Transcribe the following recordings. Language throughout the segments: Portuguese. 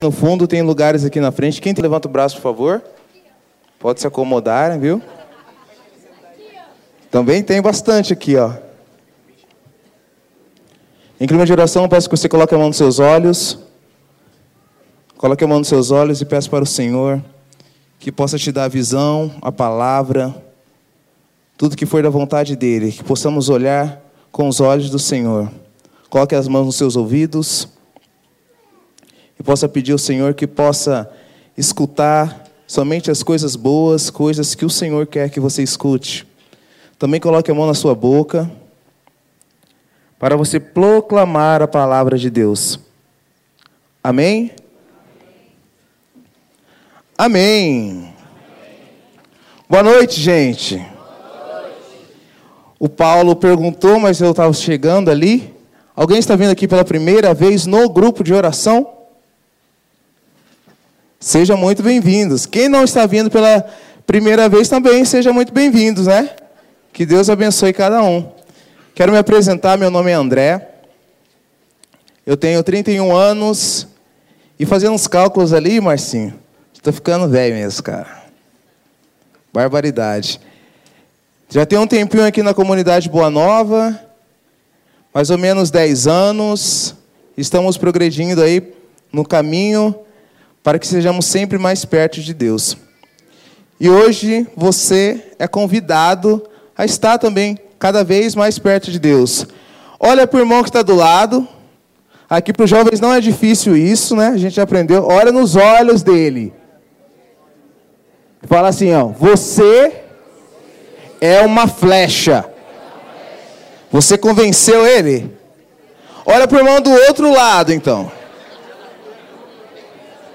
No fundo tem lugares aqui na frente. Quem levanta o braço, por favor? Pode se acomodar, viu? Também tem bastante aqui, ó. Em clima de oração, peço que você coloque a mão nos seus olhos. Coloque a mão nos seus olhos e peço para o Senhor que possa te dar a visão, a palavra, tudo que for da vontade dEle, que possamos olhar com os olhos do Senhor. Coloque as mãos nos seus ouvidos e possa pedir ao Senhor que possa escutar somente as coisas boas, coisas que o Senhor quer que você escute. Também coloque a mão na sua boca para você proclamar a palavra de Deus. Amém? Amém. Boa noite, gente. O Paulo perguntou, mas eu estava chegando ali. Alguém está vindo aqui pela primeira vez no grupo de oração? Sejam muito bem-vindos. Quem não está vindo pela primeira vez também, sejam muito bem-vindos, né? Que Deus abençoe cada um. Quero me apresentar, meu nome é André. Eu tenho 31 anos e fazendo uns cálculos ali, Marcinho, estou ficando velho mesmo, cara. Barbaridade. Já tem um tempinho aqui na comunidade Boa Nova, mais ou menos 10 anos. Estamos progredindo aí no caminho para que sejamos sempre mais perto de Deus. E hoje você é convidado a estar também cada vez mais perto de Deus. Olha para o irmão que está do lado. Aqui para os jovens não é difícil isso, né? A gente já aprendeu. Olha nos olhos dele. Fala assim, ó. Você é uma flecha. Você convenceu ele? Olha para o irmão do outro lado, então.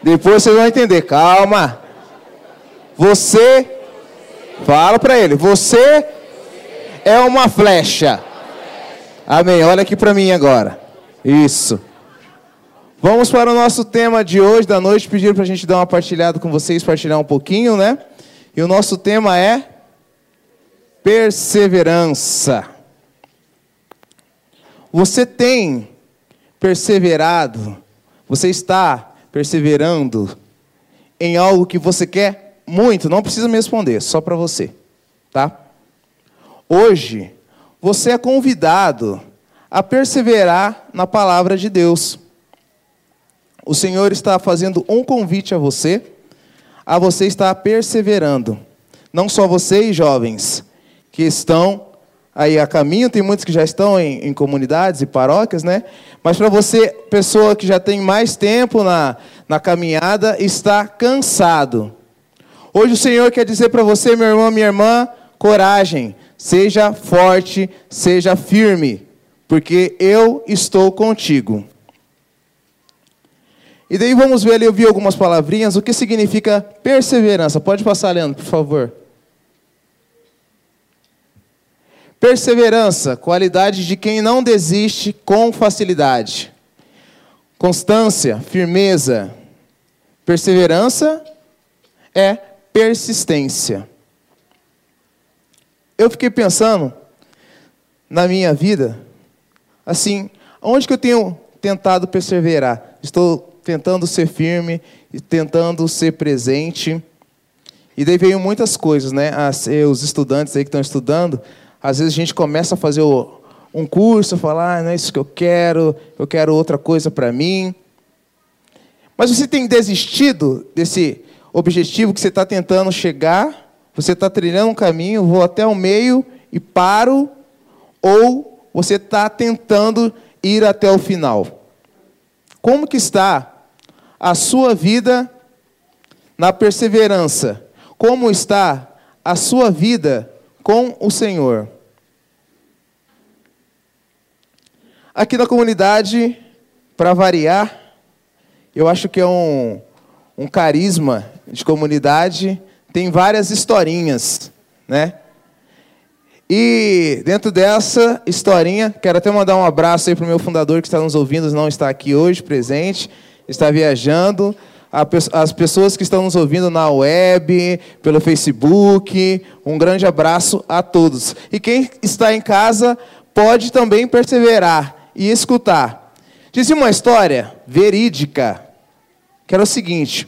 Depois vocês vão entender. Calma. Você, fala para ele. Você é uma flecha. Amém. Olha aqui para mim agora. Isso. Vamos para o nosso tema de hoje, da noite. Pediram para a gente dar uma partilhada com vocês, partilhar um pouquinho, né? E o nosso tema é perseverança. Você tem perseverado? Você está perseverando em algo que você quer muito, não precisa me responder, só para você, tá? Hoje, você é convidado a perseverar na palavra de Deus. O Senhor está fazendo um convite a você, a você estar perseverando. Não só vocês, jovens, que estão aí a caminho, tem muitos que já estão em, em comunidades e paróquias, né? Mas para você, pessoa que já tem mais tempo na, na caminhada, está cansado. Hoje o Senhor quer dizer para você, meu irmão, minha irmã, coragem, seja forte, seja firme, porque eu estou contigo. E daí vamos ver ali, eu vi algumas palavrinhas, o que significa perseverança. Pode passar, Leandro, por favor. Perseverança, qualidade de quem não desiste com facilidade. Constância, firmeza. Perseverança é persistência. Eu fiquei pensando na minha vida, assim, onde que eu tenho tentado perseverar? Estou tentando ser firme, tentando ser presente. E daí veio muitas coisas, né? os estudantes aí que estão estudando, às vezes a gente começa a fazer um curso, falar, ah, não é isso que eu quero, eu quero outra coisa para mim. Mas você tem desistido desse objetivo que você está tentando chegar? Você está trilhando um caminho, vou até o meio e paro? Ou você está tentando ir até o final? Como que está a sua vida na perseverança? Como está a sua vida com o Senhor? Aqui na comunidade, para variar, eu acho que é um, um carisma de comunidade, tem várias historinhas, né? E dentro dessa historinha, quero até mandar um abraço aí para o meu fundador que está nos ouvindo, não está aqui hoje presente, está viajando. As pessoas que estão nos ouvindo na web, pelo Facebook, um grande abraço a todos. E quem está em casa pode também perseverar e escutar. Dizia uma história verídica que era o seguinte: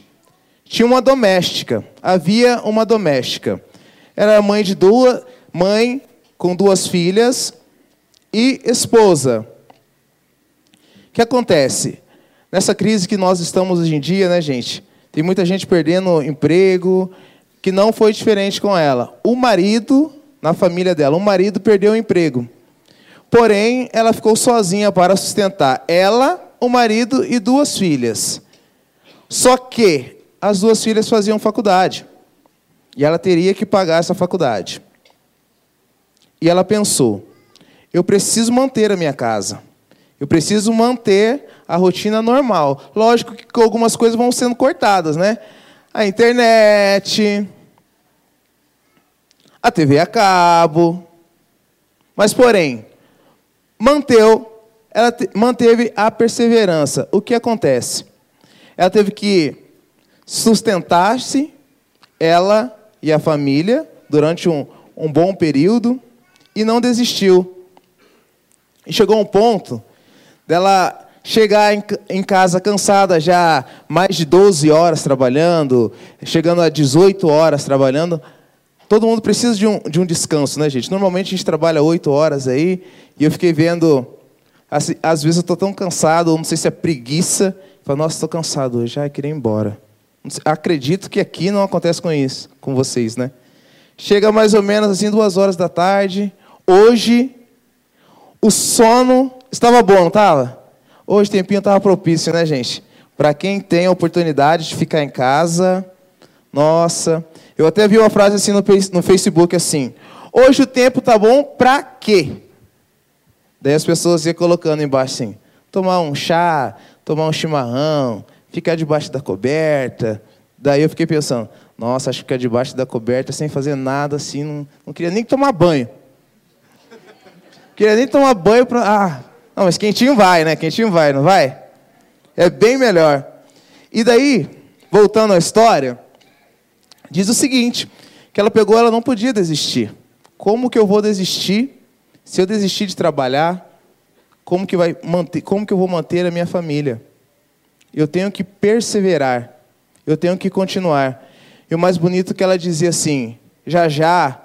tinha uma doméstica, havia uma doméstica. Era mãe de duas, mãe com duas filhas e esposa. O que acontece? Nessa crise que nós estamos hoje em dia, né, gente? Tem muita gente perdendo emprego, que não foi diferente com ela. O marido, na família dela, o marido perdeu o emprego. Porém, ela ficou sozinha para sustentar ela, o marido e duas filhas. Só que as duas filhas faziam faculdade. E ela teria que pagar essa faculdade. E ela pensou: eu preciso manter a minha casa. Eu preciso manter a rotina normal. Lógico que algumas coisas vão sendo cortadas, né? A internet, a TV a cabo. Mas, porém, manteu, ela manteve a perseverança. O que acontece? Ela teve que sustentar-se, ela e a família, durante um, um bom período, e não desistiu. E chegou um ponto dela chegar em, casa cansada já mais de 12 horas trabalhando, chegando a 18 horas trabalhando. Todo mundo precisa de um, de um descanso, né, gente? Normalmente a gente trabalha 8 horas aí, e eu fiquei vendo, às vezes eu estou tão cansado, não sei se é preguiça, falo, nossa, estou cansado hoje, já queria ir embora. Acredito que aqui não acontece com isso, com vocês, né? Chega mais ou menos assim, duas horas da tarde. Hoje, o sono estava bom, não estava? Hoje tempinho estava propício, né, gente? Para quem tem a oportunidade de ficar em casa, nossa. Eu até vi uma frase assim no, Facebook assim: Hoje o tempo tá bom para quê? Daí as pessoas iam colocando embaixo assim: tomar um chá, tomar um chimarrão, ficar debaixo da coberta. Daí eu fiquei pensando: nossa, acho que ficar debaixo da coberta sem fazer nada assim, não, não queria nem tomar banho. Queria nem tomar banho para. Ah, não, mas quentinho vai, né? Quentinho vai, não vai? É bem melhor. E daí, voltando à história, diz o seguinte: que ela pegou, ela não podia desistir. Como que eu vou desistir se eu desistir de trabalhar? Como que vai manter? Como que eu vou manter a minha família? Eu tenho que perseverar. Eu tenho que continuar. E o mais bonito é que ela dizia assim: já já,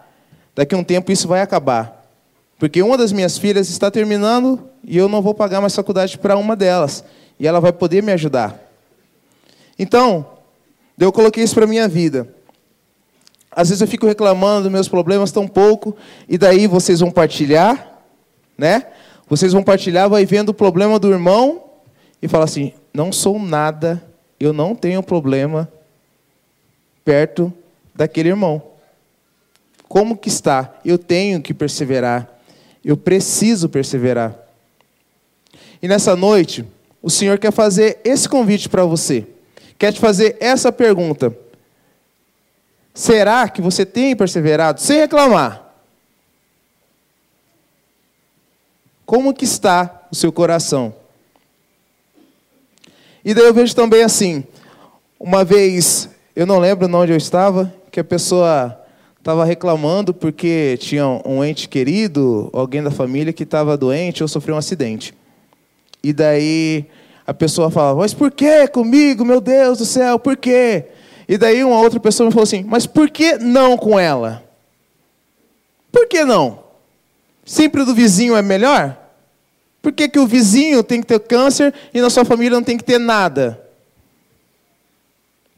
daqui a um tempo isso vai acabar. Porque uma das minhas filhas está terminando e eu não vou pagar mais faculdade para uma delas. E ela vai poder me ajudar. Então, eu coloquei isso para a minha vida. Às vezes eu fico reclamando dos meus problemas tão pouco, e daí vocês vão partilhar, né? Vocês vão partilhar, vai vendo o problema do irmão e fala assim: não sou nada, eu não tenho problema perto daquele irmão. Como que está? Eu tenho que perseverar. Eu preciso perseverar. E nessa noite, o Senhor quer fazer esse convite para você. Quer te fazer essa pergunta: Será que você tem perseverado sem reclamar? Como que está o seu coração? E daí eu vejo também assim, uma vez, eu não lembro onde eu estava, que a pessoa estava reclamando porque tinha um ente querido, alguém da família que estava doente ou sofreu um acidente. E daí a pessoa falava, mas por que comigo, meu Deus do céu, por quê? E daí uma outra pessoa me falou assim, mas por que não com ela? Por que não? Sempre do vizinho é melhor? Por que, que o vizinho tem que ter câncer e na sua família não tem que ter nada?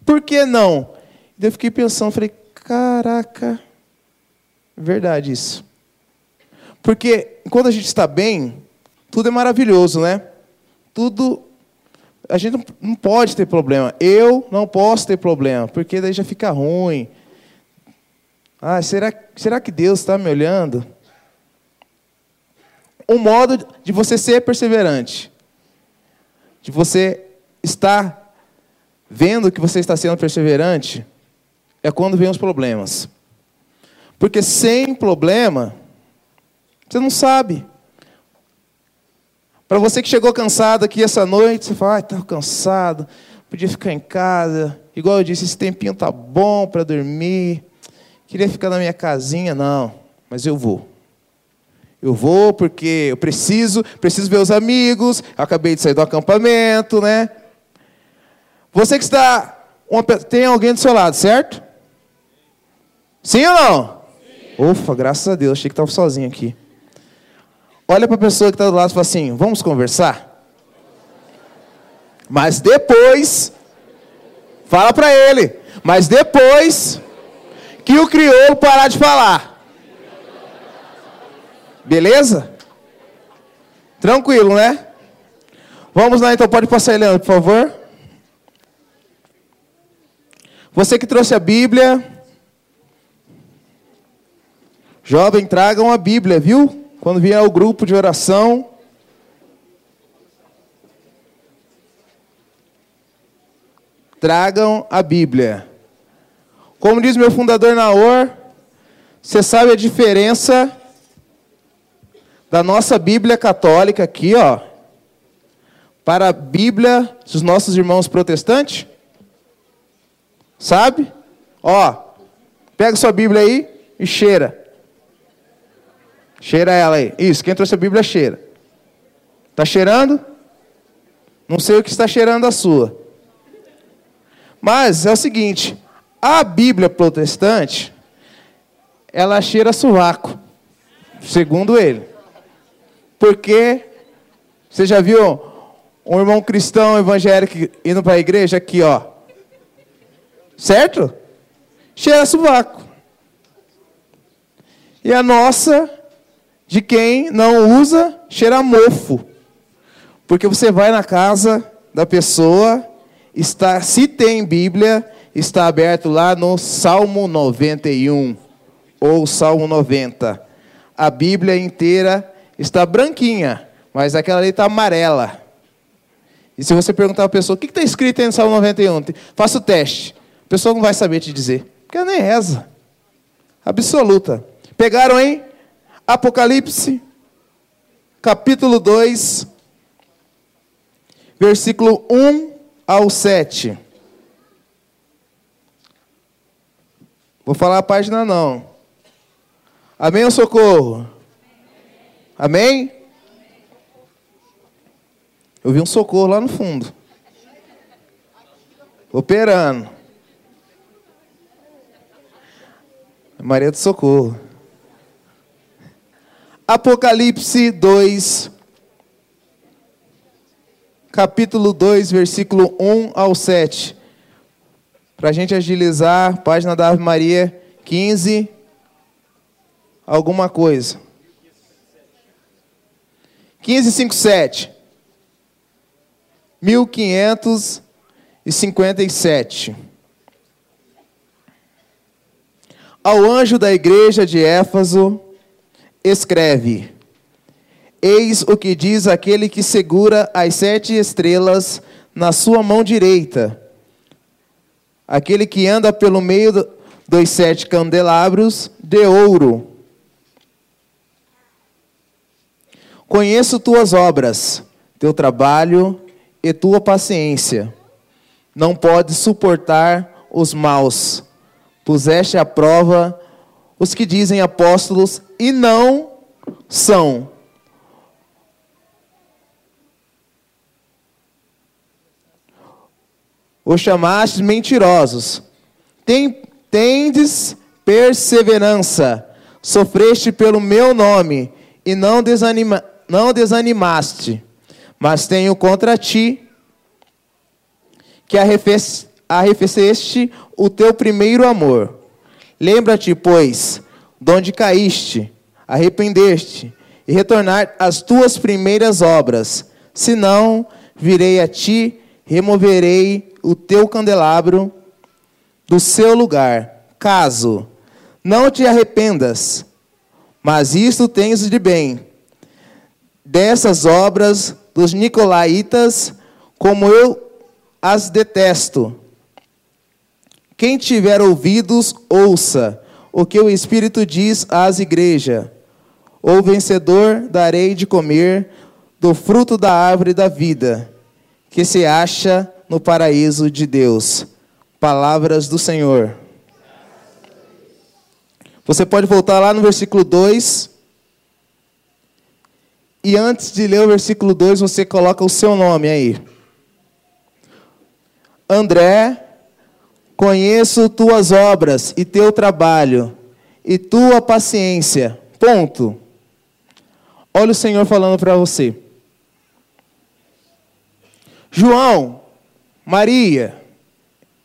Por que não? E daí eu fiquei pensando, falei, caraca, verdade isso. Porque quando a gente está bem, tudo é maravilhoso, né? tudo. A gente não pode ter problema. Eu não posso ter problema, porque daí já fica ruim. Ah, será, será que Deus está me olhando? Um modo de você ser perseverante, de você estar vendo que você está sendo perseverante, é quando vem os problemas. Porque sem problema, você não sabe. Para você que chegou cansado aqui essa noite, você fala, ai, estava cansado, podia ficar em casa. Igual eu disse, esse tempinho tá bom para dormir. Queria ficar na minha casinha, não, mas eu vou. Eu vou porque eu preciso, preciso ver os amigos. Acabei de sair do acampamento, né? Você que está. Uma, tem alguém do seu lado, certo? Sim ou não? Sim. Ufa, graças a Deus, achei que estava sozinho aqui. Olha para a pessoa que está do lado e fala assim: vamos conversar? Mas depois, fala para ele, mas depois que o crioulo parar de falar. Beleza? Tranquilo, né? Vamos lá então, pode passar, Leandro, por favor. Você que trouxe a Bíblia, jovem, tragam a Bíblia, viu? Quando vier ao grupo de oração. Tragam a Bíblia. Como diz meu fundador Naor, você sabe a diferença da nossa Bíblia católica aqui, ó, para a Bíblia dos nossos irmãos protestantes? Sabe? Ó, pega sua Bíblia aí e cheira. Cheira ela aí. Isso, quem trouxe a Bíblia cheira. Está cheirando? Não sei o que está cheirando a sua. Mas é o seguinte, a Bíblia protestante, ela cheira sovaco, segundo ele. Porque você já viu um irmão cristão evangélico indo para a igreja aqui, ó. Certo? Cheira sovaco. E a nossa, de quem não usa, cheira mofo. Porque você vai na casa da pessoa, está, se tem Bíblia, está aberto lá no Salmo 91 ou Salmo 90. A Bíblia inteira está branquinha, mas aquela ali está amarela. E se você perguntar a pessoa, o que está escrito aí no Salmo 91? Faça o teste. A pessoa não vai saber te dizer, porque ela nem reza. Absoluta. Pegaram aí? Apocalipse, capítulo 2, versículo 1 ao 7. Vou falar a página não. Amém ou socorro? Amém? Eu vi um socorro lá no fundo. Operando. Maria do Socorro. Apocalipse 2, capítulo 2, versículo 1 ao 7. Para a gente agilizar, página da Ave Maria 15, alguma coisa. 15, 5, 7. 1557. Ao anjo da igreja de Éfaso, escreve: Eis o que diz aquele que segura as sete estrelas na sua mão direita aquele que anda pelo meio dos sete candelabros de ouro. Conheço tuas obras, teu trabalho e tua paciência. Não podes suportar os maus. Puseste à prova os que dizem apóstolos e não são os chamastes mentirosos. Tem, tendes perseverança, sofreste pelo meu nome e não, desanima, não desanimaste. Mas tenho contra ti que arrefeceste o teu primeiro amor. Lembra-te, pois, de onde caíste, arrependeste, e retornar às tuas primeiras obras. Senão, virei a ti, removerei o teu candelabro do seu lugar, caso não te arrependas, mas isto tens de bem, dessas obras dos nicolaítas, como eu as detesto. Quem tiver ouvidos, ouça o que o Espírito diz às igrejas. O vencedor darei de comer do fruto da árvore da vida, que se acha no paraíso de Deus. Palavras do Senhor. Você pode voltar lá no versículo 2. E antes de ler o versículo 2, você coloca o seu nome aí. André, conheço tuas obras e teu trabalho e tua paciência. Ponto. Olha o Senhor falando para você. João, Maria,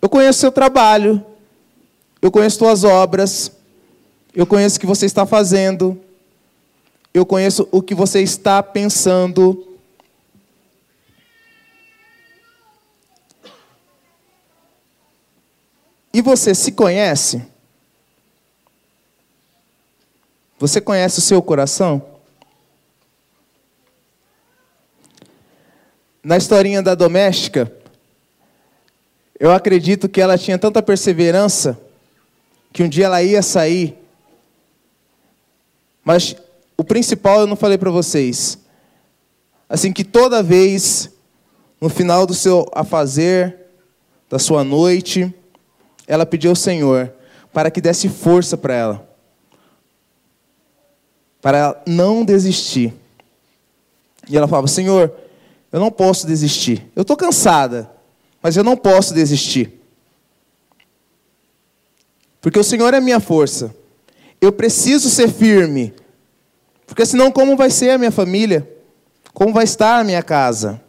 eu conheço seu trabalho, eu conheço tuas obras, eu conheço o que você está fazendo, eu conheço o que você está pensando. E você se conhece? Você conhece o seu coração? Na historinha da doméstica, eu acredito que ela tinha tanta perseverança que um dia ela ia sair. Mas o principal eu não falei para vocês. Assim que toda vez no final do seu afazer, da sua noite, ela pediu ao Senhor para que desse força para ela. Para ela não desistir. E ela falava: Senhor, eu não posso desistir. Eu estou cansada, mas eu não posso desistir. Porque o Senhor é a minha força. Eu preciso ser firme. Porque senão, como vai ser a minha família? Como vai estar a minha casa?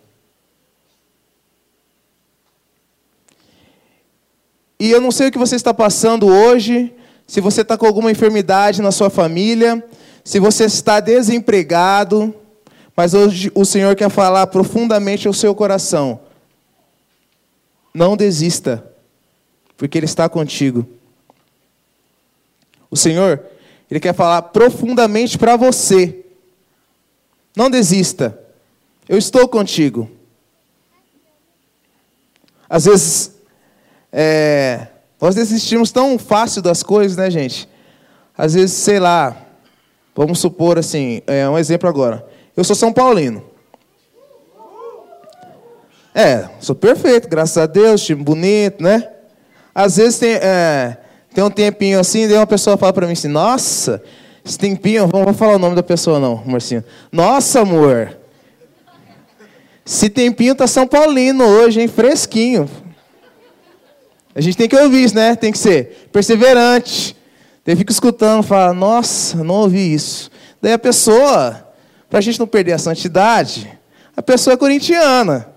E eu não sei o que você está passando hoje, se você está com alguma enfermidade na sua família, se você está desempregado, mas hoje o Senhor quer falar profundamente ao seu coração. Não desista, porque Ele está contigo. O Senhor, Ele quer falar profundamente para você. Não desista, eu estou contigo. Às vezes, é, nós desistimos tão fácil das coisas, né, gente? Às vezes, sei lá, vamos supor assim, é, um exemplo agora. Eu sou São Paulino. É, sou perfeito, graças a Deus, time bonito, né? Às vezes tem, é, tem um tempinho assim, daí uma pessoa fala para mim assim, nossa, esse tempinho, não vou falar o nome da pessoa não, Marcinho. Nossa, amor, esse tempinho tá São Paulino hoje, hein, fresquinho. A gente tem que ouvir isso, né? Tem que ser perseverante. Daí fica escutando, fala, nossa, não ouvi isso. Daí a pessoa para a gente não perder a santidade, a pessoa é corintiana.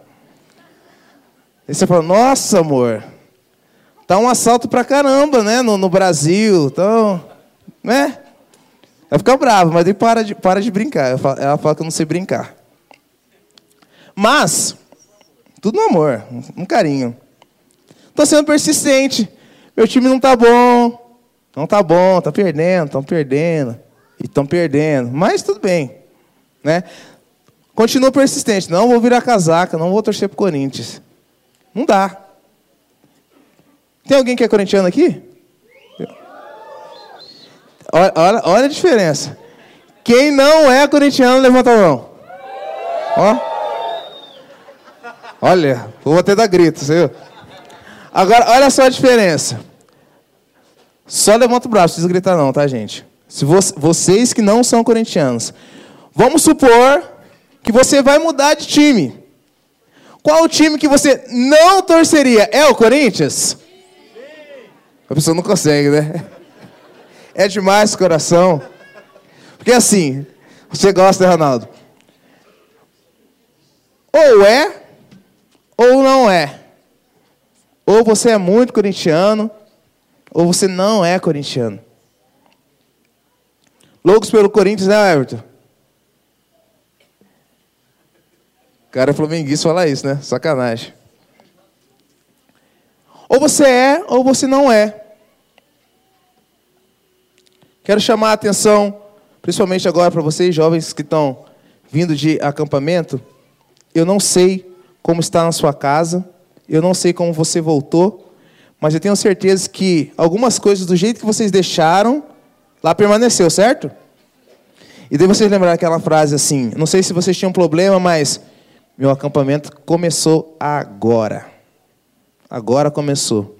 Aí você fala, nossa, amor, tá um assalto pra caramba, né, no, no Brasil, então, né? Ela fica brava, mas aí para de, para de brincar. Ela fala que eu não sei brincar. Mas, tudo no amor, um carinho. Estou sendo persistente. Meu time não tá bom. Não tá bom, tá perdendo, estão perdendo. E estão perdendo. Mas tudo bem. Né? Continua persistente. Não vou virar casaca, não vou torcer para o Corinthians. Não dá. Tem alguém que é corintiano aqui? Olha, olha, olha a diferença. Quem não é corintiano, levanta a mão. Ó. Olha, vou até dar gritos, viu? Agora, olha só a diferença. Só levanta o braço, não precisa gritar não, tá, gente? Se vocês que não são corintianos, Vamos supor que você vai mudar de time. Qual o time que você não torceria? É o Corinthians? A pessoa não consegue, né? É demais o coração. Porque assim, você gosta, né, Ronaldo? Ou é, ou não é. Ou você é muito corintiano, ou você não é corintiano. Loucos pelo Corinthians, né, Everton? cara é flamenguista falar isso, né? Sacanagem. Ou você é, ou você não é. Quero chamar a atenção, principalmente agora para vocês, jovens que estão vindo de acampamento. Eu não sei como está na sua casa, eu não sei como você voltou, mas eu tenho certeza que algumas coisas do jeito que vocês deixaram, lá permaneceu, certo? E daí vocês lembraram aquela frase assim: não sei se vocês tinham problema, mas meu acampamento começou agora. Agora começou.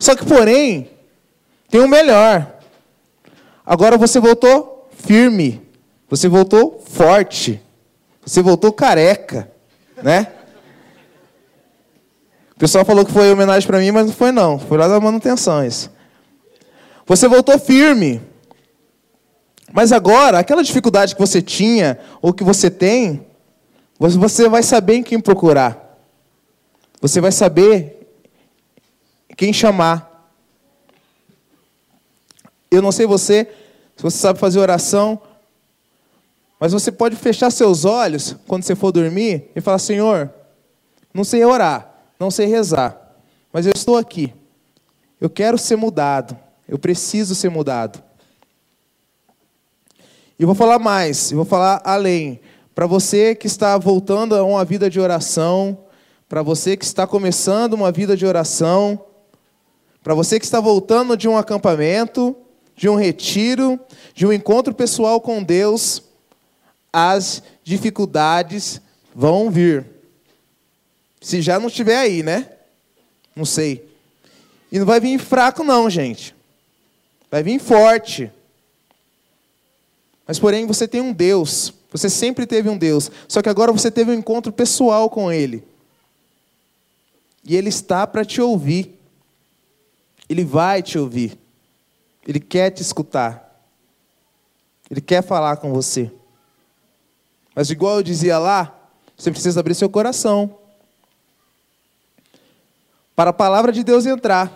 Só que, porém, tem um melhor. Agora você voltou firme. Você voltou forte. Você voltou careca, né? O pessoal falou que foi homenagem para mim, mas não foi não. Foi lá da manutenção isso. Você voltou firme. Mas agora, aquela dificuldade que você tinha, ou que você tem, você vai saber em quem procurar. Você vai saber quem chamar. Eu não sei você, se você sabe fazer oração, mas você pode fechar seus olhos quando você for dormir e falar: Senhor, não sei orar, não sei rezar, mas eu estou aqui. Eu quero ser mudado. Eu preciso ser mudado. E vou falar mais, eu vou falar além. Para você que está voltando a uma vida de oração, para você que está começando uma vida de oração, para você que está voltando de um acampamento, de um retiro, de um encontro pessoal com Deus, as dificuldades vão vir. Se já não estiver aí, né? Não sei. E não vai vir fraco, não, gente. Vai vir forte. Mas, porém, você tem um Deus. Você sempre teve um Deus. Só que agora você teve um encontro pessoal com Ele. E Ele está para te ouvir. Ele vai te ouvir. Ele quer te escutar. Ele quer falar com você. Mas, igual eu dizia lá, você precisa abrir seu coração para a palavra de Deus entrar.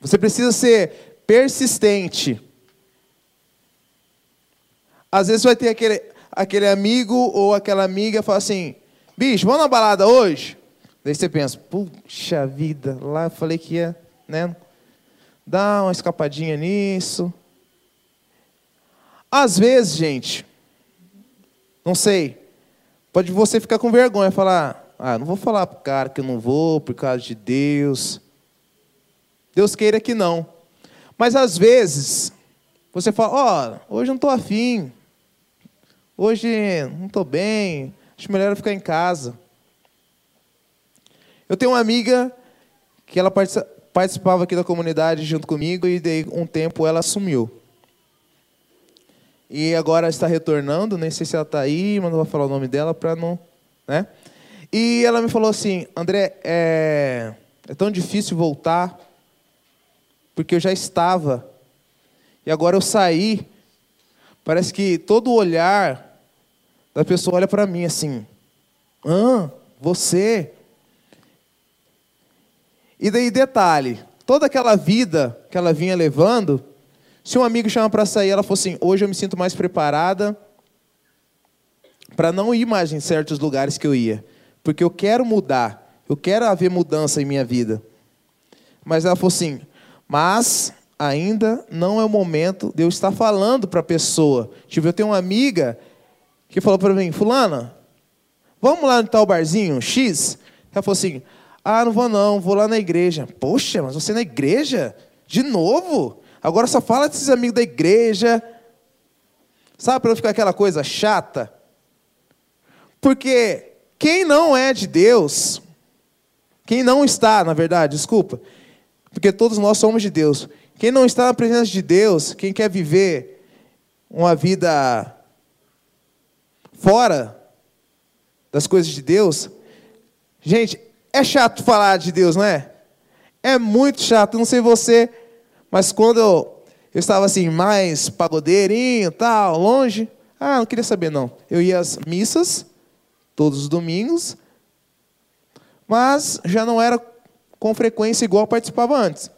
Você precisa ser persistente. Às vezes vai ter aquele, aquele amigo ou aquela amiga fala assim: bicho, vamos na balada hoje? Daí você pensa: puxa vida, lá eu falei que ia, né? Dar uma escapadinha nisso. Às vezes, gente, não sei, pode você ficar com vergonha falar: ah, não vou falar para o cara que eu não vou por causa de Deus. Deus queira que não. Mas às vezes, você fala: Ó, oh, hoje não estou afim. Hoje não estou bem. Acho melhor eu ficar em casa. Eu tenho uma amiga que ela participava aqui da comunidade junto comigo e daí um tempo ela sumiu. E agora está retornando, nem sei se ela está aí, mas não vou falar o nome dela para não, né? E ela me falou assim, André, é, é tão difícil voltar porque eu já estava. E agora eu saí. Parece que todo olhar da pessoa olha para mim assim: "Ah, você?" E daí detalhe, toda aquela vida que ela vinha levando, se um amigo chama para sair, ela falou assim: "Hoje eu me sinto mais preparada para não ir mais em certos lugares que eu ia, porque eu quero mudar, eu quero haver mudança em minha vida." Mas ela falou assim: mas ainda não é o momento de eu estar falando para a pessoa. Tipo, eu tenho uma amiga que falou para mim, fulana, vamos lá no tal barzinho, X? Ela falou assim, ah, não vou não, vou lá na igreja. Poxa, mas você na igreja? De novo? Agora só fala desses amigos da igreja. Sabe, para não ficar aquela coisa chata? Porque quem não é de Deus, quem não está, na verdade, desculpa, porque todos nós somos de Deus. Quem não está na presença de Deus, quem quer viver uma vida fora das coisas de Deus, gente, é chato falar de Deus, não é? É muito chato, não sei você, mas quando eu, estava assim, mais pagodeirinho, tal, longe, ah, não queria saber não. Eu ia às missas todos os domingos, mas já não era com frequência igual participava antes.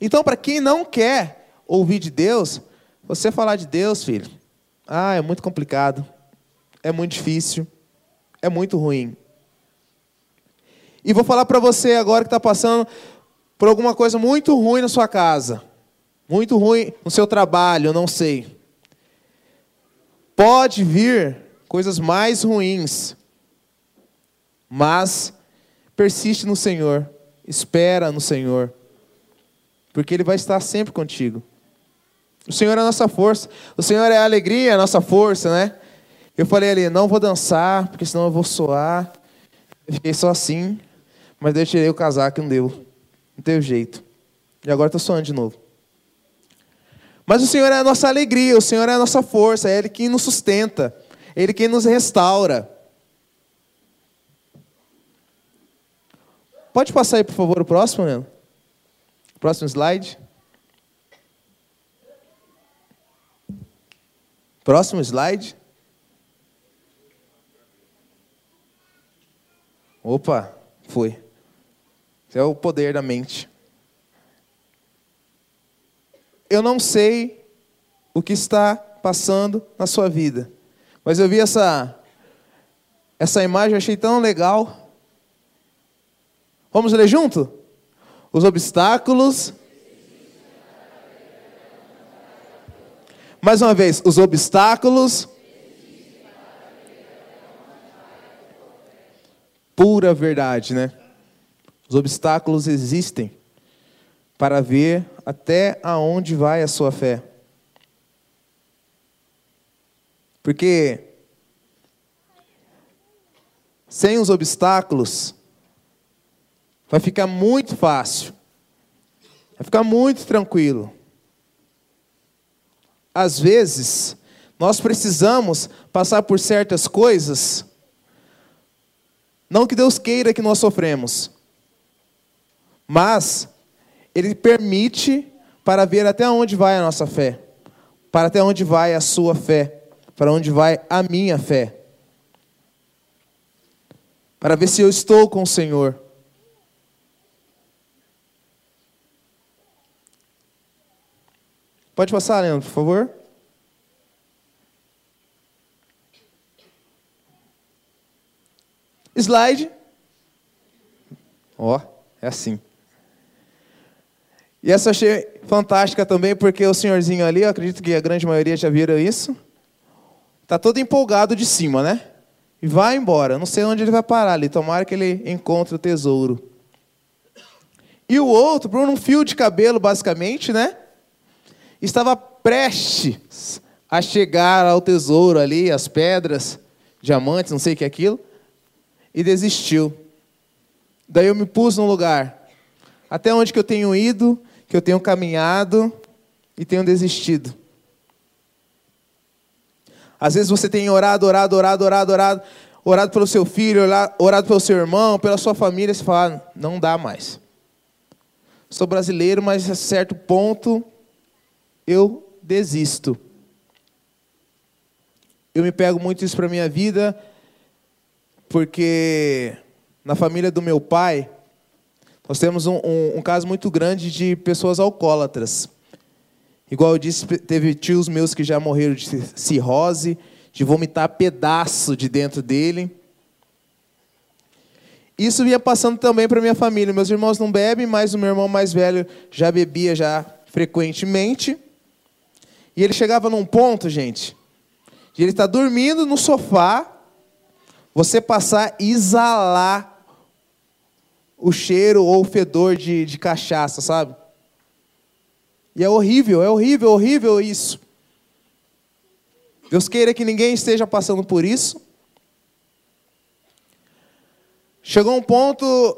Então, para quem não quer ouvir de Deus, você falar de Deus, filho, ah, é muito complicado, é muito difícil, é muito ruim. E vou falar para você agora que está passando por alguma coisa muito ruim na sua casa, muito ruim no seu trabalho, não sei. Pode vir coisas mais ruins, mas Persiste no Senhor, espera no Senhor, porque Ele vai estar sempre contigo. O Senhor é a nossa força, o Senhor é a alegria, a nossa força, né? Eu falei ali, não vou dançar, porque senão eu vou soar. Eu fiquei só assim, mas eu tirei o casaco e não deu. Não teve jeito. E agora estou soando de novo. Mas o Senhor é a nossa alegria, o Senhor é a nossa força, é Ele quem nos sustenta, é Ele quem nos restaura. Pode passar aí, por favor, o próximo, Leandro? Próximo slide. Próximo slide. Opa, foi. Esse é o poder da mente. Eu não sei o que está passando na sua vida, mas eu vi essa essa imagem, achei tão legal. Vamos ler junto? Os obstáculos. Mais uma vez, os obstáculos. Pura verdade, né? Os obstáculos existem para ver até aonde vai a sua fé. Porque sem os obstáculos, vai ficar muito fácil, vai ficar muito tranquilo. Às vezes, nós precisamos passar por certas coisas, não que Deus queira que nós sofremos, mas Ele permite para ver até onde vai a nossa fé, para até onde vai a sua fé, para onde vai a minha fé para ver se eu estou com o Senhor. Pode passar, Leandro, por favor. Slide. Ó, oh, é assim. E essa eu achei fantástica também, porque o senhorzinho ali, eu acredito que a grande maioria já viram isso, está todo empolgado de cima, né? e vai embora. Não sei onde ele vai parar ali. Tomara que ele encontre o tesouro. E o outro, por um fio de cabelo, basicamente, né? Estava prestes a chegar ao tesouro ali, as pedras, diamantes, não sei o que é aquilo, e desistiu. Daí eu me pus num lugar. Até onde que eu tenho ido, que eu tenho caminhado e tenho desistido. Às vezes você tem orado, orado, orado, orado, orado, orado pelo seu filho, orado pelo seu irmão, pela sua família, você fala, não dá mais. Sou brasileiro, mas a certo ponto eu desisto. Eu me pego muito isso para minha vida, porque na família do meu pai, nós temos um, um, um caso muito grande de pessoas alcoólatras. Igual eu disse, teve tios meus que já morreram de cirrose, de vomitar pedaço de dentro dele. Isso vinha passando também para minha família. Meus irmãos não bebem, mas o meu irmão mais velho já bebia já frequentemente. E ele chegava num ponto, gente, de ele estar tá dormindo no sofá, você passar e exalar o cheiro ou o fedor de, de cachaça, sabe? E é horrível, é horrível, horrível isso. Deus queira que ninguém esteja passando por isso. Chegou um ponto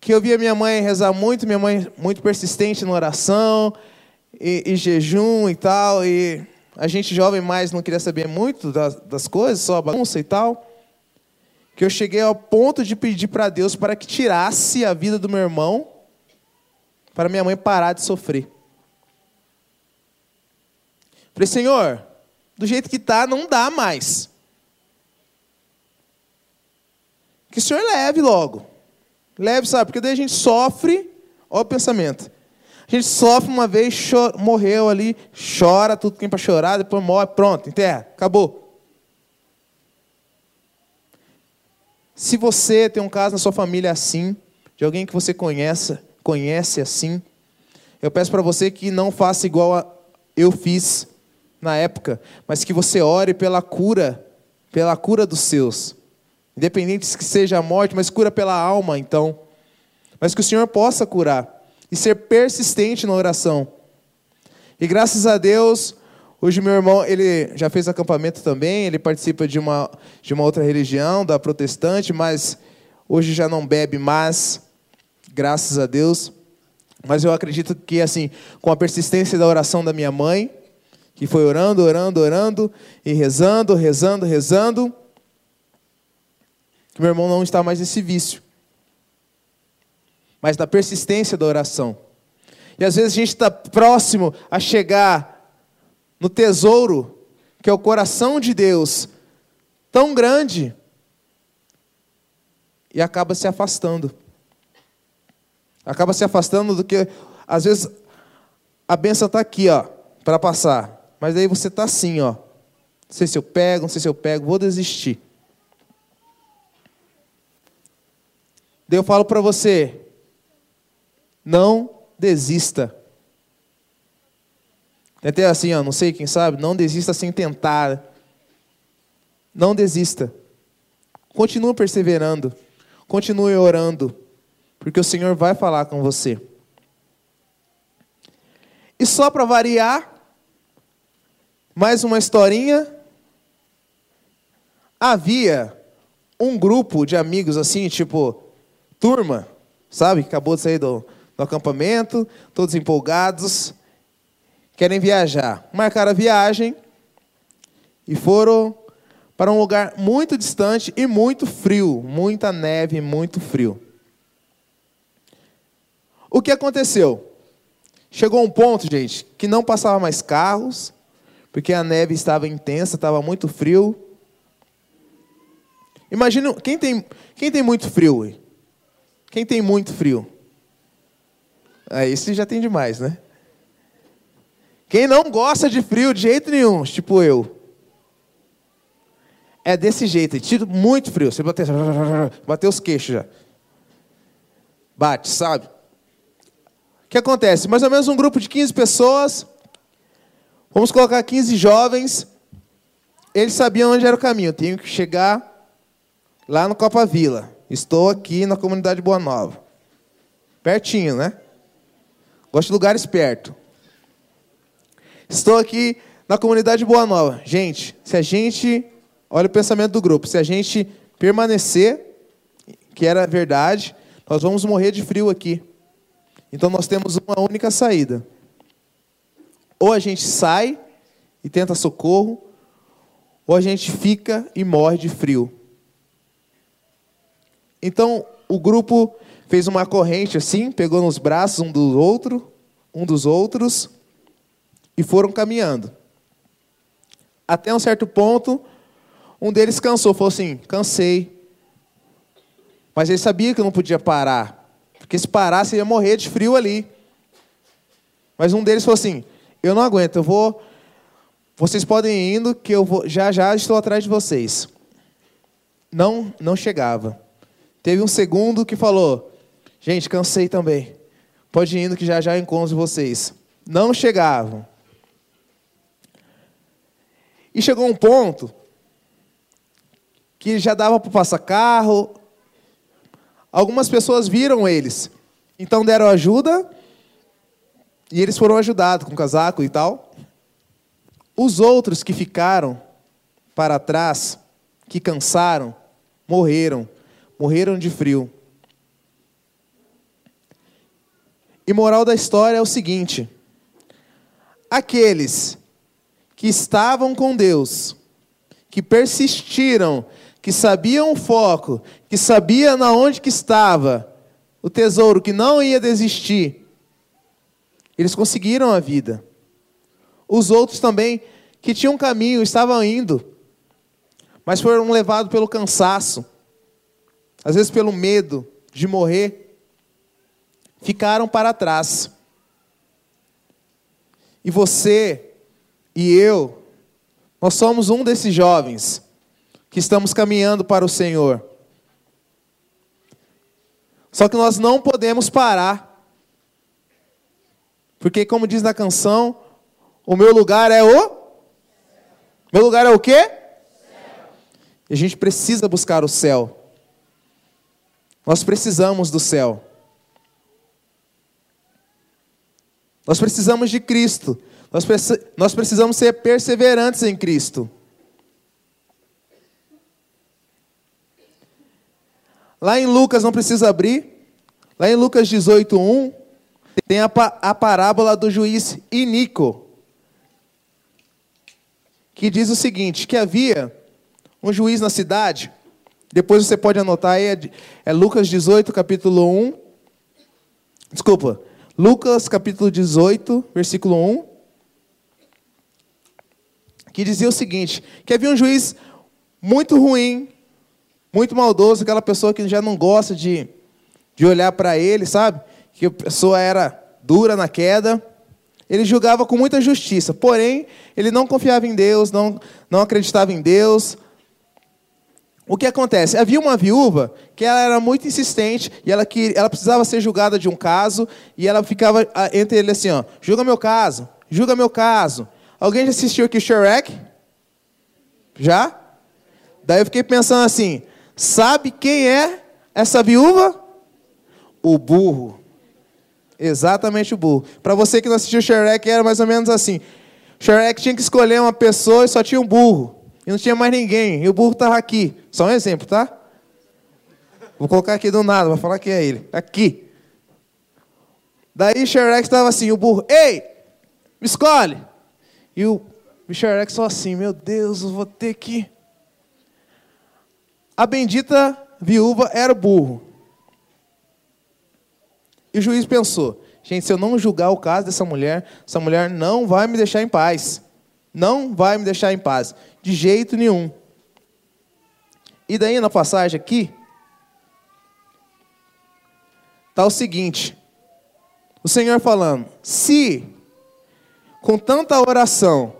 que eu via minha mãe rezar muito, minha mãe muito persistente na oração e, e jejum e tal, e a gente jovem mais não queria saber muito das, das coisas, só bagunça e tal, que eu cheguei ao ponto de pedir para Deus para que tirasse a vida do meu irmão, para minha mãe parar de sofrer. Falei, Senhor, do jeito que está, não dá mais. Que o Senhor leve logo. Leve, sabe? Porque daí a gente sofre. Olha o pensamento. A gente sofre uma vez, morreu ali, chora, tudo tem para chorar, depois morre, pronto, enterra, acabou. Se você tem um caso na sua família assim, de alguém que você conhece, conhece assim, eu peço para você que não faça igual eu fiz na época, mas que você ore pela cura, pela cura dos seus. Independente que seja a morte, mas cura pela alma, então. Mas que o Senhor possa curar e ser persistente na oração. E graças a Deus, hoje meu irmão, ele já fez acampamento também, ele participa de uma, de uma outra religião, da protestante, mas hoje já não bebe mais, graças a Deus. Mas eu acredito que, assim, com a persistência da oração da minha mãe, que foi orando, orando, orando e rezando, rezando, rezando, que meu irmão não está mais nesse vício. mas da persistência da oração. E às vezes a gente está próximo a chegar no tesouro, que é o coração de Deus, tão grande, e acaba se afastando. Acaba se afastando do que, às vezes, a benção está aqui, ó, para passar. Mas aí você está assim, ó. Não sei se eu pego, não sei se eu pego, vou desistir. Daí eu falo para você, não desista. Até assim, ó, não sei quem sabe, não desista sem tentar. Não desista. Continue perseverando. Continue orando. Porque o Senhor vai falar com você. E só para variar, mais uma historinha. Havia um grupo de amigos assim, tipo, turma, sabe? Acabou de sair do, do acampamento, todos empolgados, querem viajar. Marcaram a viagem e foram para um lugar muito distante e muito frio, muita neve, muito frio. O que aconteceu? Chegou um ponto, gente, que não passava mais carros, porque a neve estava intensa, estava muito frio. Imagina, quem tem, quem tem muito frio? Quem tem muito frio? Aí esse já tem demais, né? Quem não gosta de frio de jeito nenhum, tipo eu. É desse jeito, tiro muito frio. Você bateu, bateu os queixos já. Bate, sabe? O que acontece? Mais ou menos um grupo de 15 pessoas. Vamos colocar 15 jovens. Eles sabiam onde era o caminho. Eu tenho que chegar lá no Copa Vila. Estou aqui na comunidade Boa Nova. Pertinho, né? Gosto de lugares perto. Estou aqui na comunidade Boa Nova. Gente, se a gente. Olha o pensamento do grupo. Se a gente permanecer, que era verdade, nós vamos morrer de frio aqui. Então nós temos uma única saída. Ou a gente sai e tenta socorro, ou a gente fica e morre de frio. Então o grupo fez uma corrente assim, pegou nos braços um do outro, um dos outros, e foram caminhando. Até um certo ponto, um deles cansou, falou assim: cansei. Mas ele sabia que não podia parar, porque se parasse ia morrer de frio ali. Mas um deles falou assim: eu não aguento, eu vou. Vocês podem ir indo, que eu vou, já já estou atrás de vocês. Não, não chegava. Teve um segundo que falou: Gente, cansei também. Pode ir indo que já já encontro vocês. Não chegavam. E chegou um ponto que já dava para passar carro. Algumas pessoas viram eles. Então deram ajuda e eles foram ajudados com casaco e tal. Os outros que ficaram para trás, que cansaram, morreram. Morreram de frio. E moral da história é o seguinte: aqueles que estavam com Deus, que persistiram, que sabiam o foco, que sabiam na onde que estava o tesouro, que não ia desistir, eles conseguiram a vida. Os outros também que tinham caminho, estavam indo, mas foram levados pelo cansaço, às vezes pelo medo de morrer ficaram para trás. E você e eu, nós somos um desses jovens que estamos caminhando para o Senhor. Só que nós não podemos parar. Porque, como diz na canção, o meu lugar é o. Meu lugar é o quê? E a gente precisa buscar o céu. Nós precisamos do céu. Nós precisamos de Cristo. Nós, nós precisamos ser perseverantes em Cristo. Lá em Lucas, não precisa abrir. Lá em Lucas 18, 1, tem a, a parábola do juiz Inico. Que diz o seguinte: que havia um juiz na cidade. Depois você pode anotar aí, é, é Lucas 18, capítulo 1, Desculpa. Lucas capítulo 18, versículo 1. Que dizia o seguinte: que havia um juiz muito ruim, muito maldoso, aquela pessoa que já não gosta de, de olhar para ele, sabe? Que a pessoa era dura na queda. Ele julgava com muita justiça, porém, ele não confiava em Deus, não, não acreditava em Deus. O que acontece? Havia uma viúva que ela era muito insistente e ela, que, ela precisava ser julgada de um caso e ela ficava entre ele assim, ó, julga meu caso, julga meu caso. Alguém já assistiu aqui Shrek? Já? Daí eu fiquei pensando assim, sabe quem é essa viúva? O burro. Exatamente o burro. Para você que não assistiu Shrek, era mais ou menos assim. Shrek tinha que escolher uma pessoa e só tinha um burro. E não tinha mais ninguém. E o burro estava aqui. Só um exemplo, tá? Vou colocar aqui do nada, vou falar que é ele. Aqui. Daí Shrek estava assim, o burro, ei, me escolhe. E o Shrek só assim, meu Deus, eu vou ter que. A bendita viúva era o burro. E o juiz pensou: gente, se eu não julgar o caso dessa mulher, essa mulher não vai me deixar em paz. Não vai me deixar em paz. De jeito nenhum. E daí na passagem aqui, está o seguinte: o Senhor falando, se com tanta oração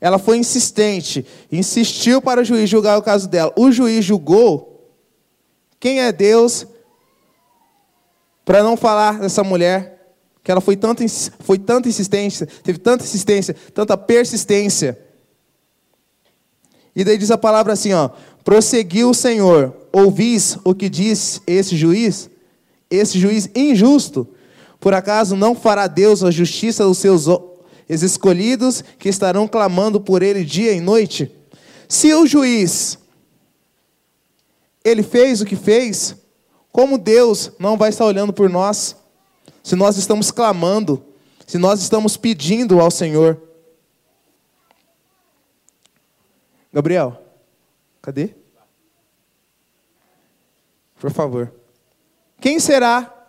ela foi insistente, insistiu para o juiz julgar o caso dela, o juiz julgou, quem é Deus para não falar dessa mulher, que ela foi tanta, foi tanta insistência, teve tanta insistência, tanta persistência. E daí diz a palavra assim, ó, prosseguiu o Senhor, ouvis o que diz esse juiz? Esse juiz injusto, por acaso não fará Deus a justiça dos seus escolhidos que estarão clamando por ele dia e noite? Se o juiz ele fez o que fez, como Deus não vai estar olhando por nós? Se nós estamos clamando, se nós estamos pedindo ao Senhor. Gabriel, cadê? Por favor. Quem será?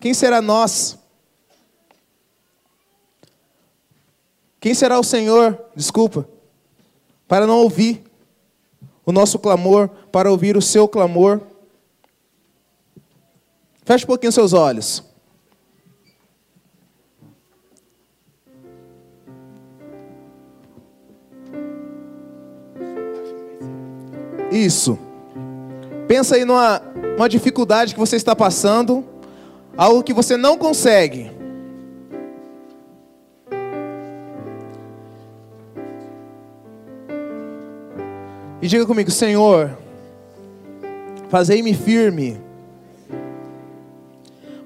Quem será nós? Quem será o Senhor? Desculpa. Para não ouvir o nosso clamor, para ouvir o seu clamor. Feche um pouquinho seus olhos. Isso. Pensa aí numa uma dificuldade que você está passando, algo que você não consegue. E diga comigo, Senhor, fazei-me firme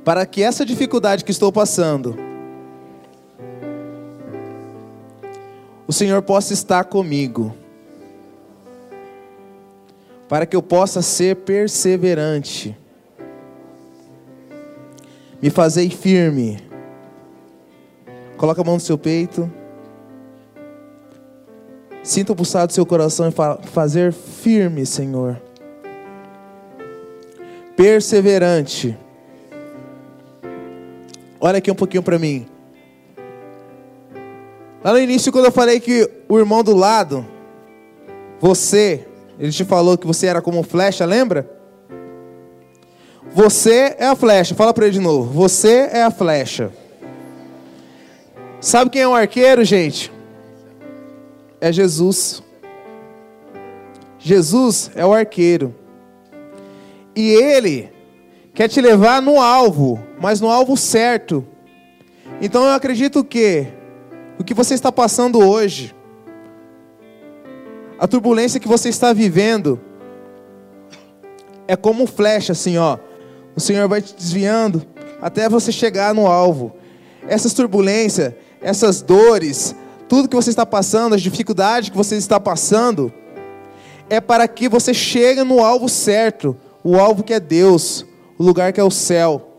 para que essa dificuldade que estou passando, o Senhor possa estar comigo, para que eu possa ser perseverante, me fazer firme. Coloca a mão no seu peito. Sinta o pulsar do seu coração e fazer firme, Senhor. Perseverante. Olha aqui um pouquinho para mim. Lá no início, quando eu falei que o irmão do lado, você, ele te falou que você era como flecha, lembra? Você é a flecha. Fala para ele de novo. Você é a flecha. Sabe quem é o arqueiro, gente? É Jesus. Jesus é o arqueiro. E ele quer te levar no alvo, mas no alvo certo. Então eu acredito que o que você está passando hoje, a turbulência que você está vivendo, é como flecha assim, ó. O Senhor vai te desviando até você chegar no alvo. Essas turbulências, essas dores, tudo que você está passando, as dificuldades que você está passando, é para que você chegue no alvo certo, o alvo que é Deus o lugar que é o céu.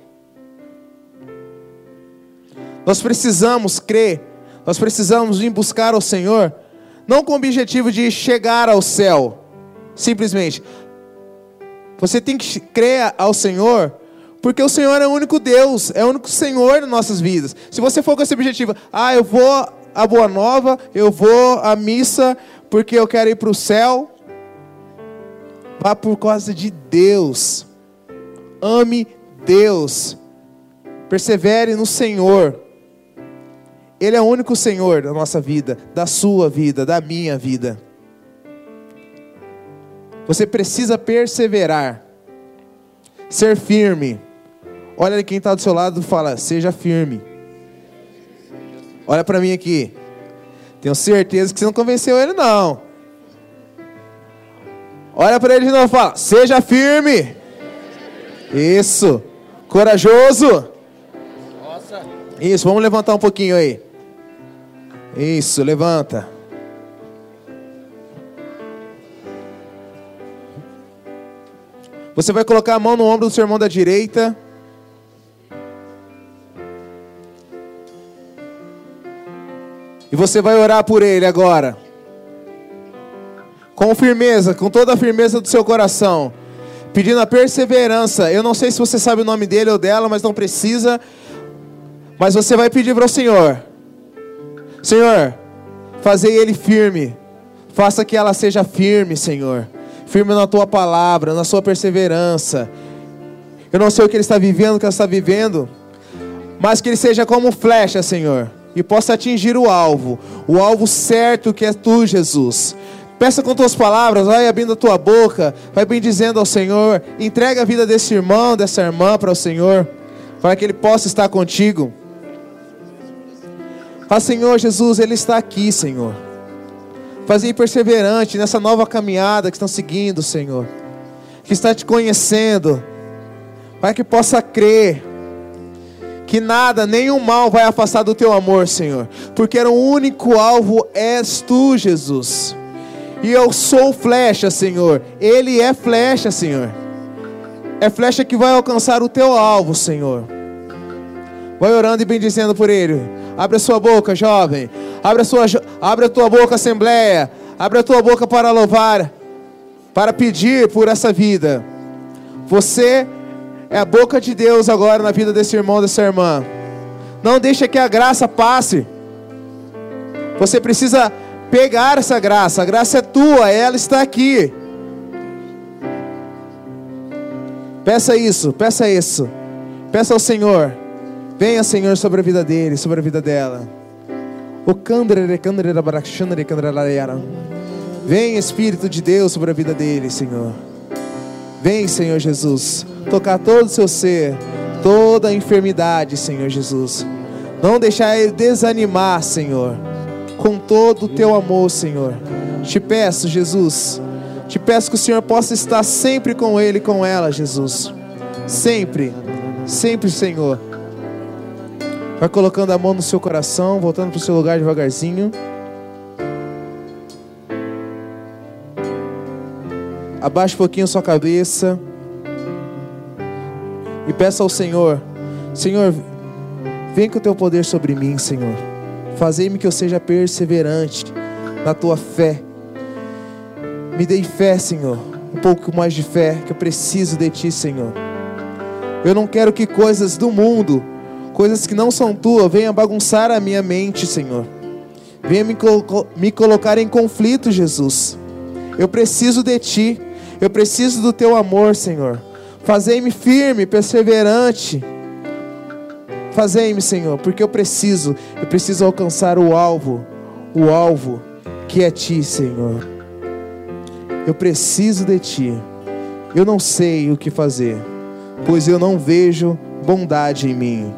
Nós precisamos crer, nós precisamos vir buscar ao Senhor, não com o objetivo de chegar ao céu, simplesmente. Você tem que crer ao Senhor Porque o Senhor é o único Deus, é o único Senhor nas nossas vidas. Se você for com esse objetivo, ah, eu vou à Boa Nova, eu vou à missa porque eu quero ir para o céu, vá por causa de Deus. Ame Deus. Persevere no Senhor. Ele é o único Senhor da nossa vida, da sua vida, da minha vida. Você precisa perseverar, ser firme. Olha quem está do seu lado e fala: seja firme. Olha para mim aqui. Tenho certeza que você não convenceu ele, não. Olha para ele de novo fala: seja firme. Isso. Corajoso. Isso, vamos levantar um pouquinho aí. Isso, levanta. Você vai colocar a mão no ombro do seu irmão da direita. E você vai orar por ele agora. Com firmeza, com toda a firmeza do seu coração. Pedindo a perseverança. Eu não sei se você sabe o nome dele ou dela, mas não precisa. Mas você vai pedir para o Senhor. Senhor, fazer ele firme. Faça que ela seja firme, Senhor. Firme na tua palavra, na sua perseverança. Eu não sei o que ele está vivendo, o que ela está vivendo. Mas que ele seja como flecha, Senhor. E possa atingir o alvo. O alvo certo que é tu, Jesus. Peça com tuas palavras, vai abrindo a tua boca, vai bem dizendo ao Senhor, entrega a vida desse irmão, dessa irmã para o Senhor, para que ele possa estar contigo. Fala, Senhor Jesus, Ele está aqui, Senhor. Fazer perseverante nessa nova caminhada que estão seguindo, Senhor. Que está te conhecendo. Para que possa crer. Que nada, nenhum mal vai afastar do teu amor, Senhor. Porque era o único alvo és tu, Jesus. E eu sou flecha, Senhor. Ele é flecha, Senhor. É flecha que vai alcançar o teu alvo, Senhor. Vai orando e bendizendo por ele. Abre a sua boca, jovem. Abre a, sua, abre a tua boca, assembleia. Abre a tua boca para louvar, para pedir por essa vida. Você é a boca de Deus agora na vida desse irmão, dessa irmã. Não deixe que a graça passe. Você precisa pegar essa graça. A graça é tua, ela está aqui. Peça isso, peça isso. Peça ao Senhor. Venha, Senhor, sobre a vida dele, sobre a vida dela. O Vem, Espírito de Deus, sobre a vida dele, Senhor. Vem, Senhor Jesus, tocar todo o seu ser, toda a enfermidade, Senhor Jesus. Não deixar ele desanimar, Senhor, com todo o teu amor, Senhor. Te peço, Jesus, te peço que o Senhor possa estar sempre com ele e com ela, Jesus. Sempre, sempre, Senhor Vai colocando a mão no seu coração, voltando para o seu lugar devagarzinho. Abaixe um pouquinho sua cabeça. E peça ao Senhor: Senhor, vem com o teu poder sobre mim, Senhor. Fazei-me que eu seja perseverante na tua fé. Me dê fé, Senhor. Um pouco mais de fé, que eu preciso de ti, Senhor. Eu não quero que coisas do mundo coisas que não são tuas, venha bagunçar a minha mente, Senhor. Venha me, me colocar em conflito, Jesus. Eu preciso de Ti, eu preciso do Teu amor, Senhor. Fazei-me firme, perseverante. Fazei-me, Senhor, porque eu preciso, eu preciso alcançar o alvo, o alvo que é Ti, Senhor. Eu preciso de Ti. Eu não sei o que fazer, pois eu não vejo bondade em mim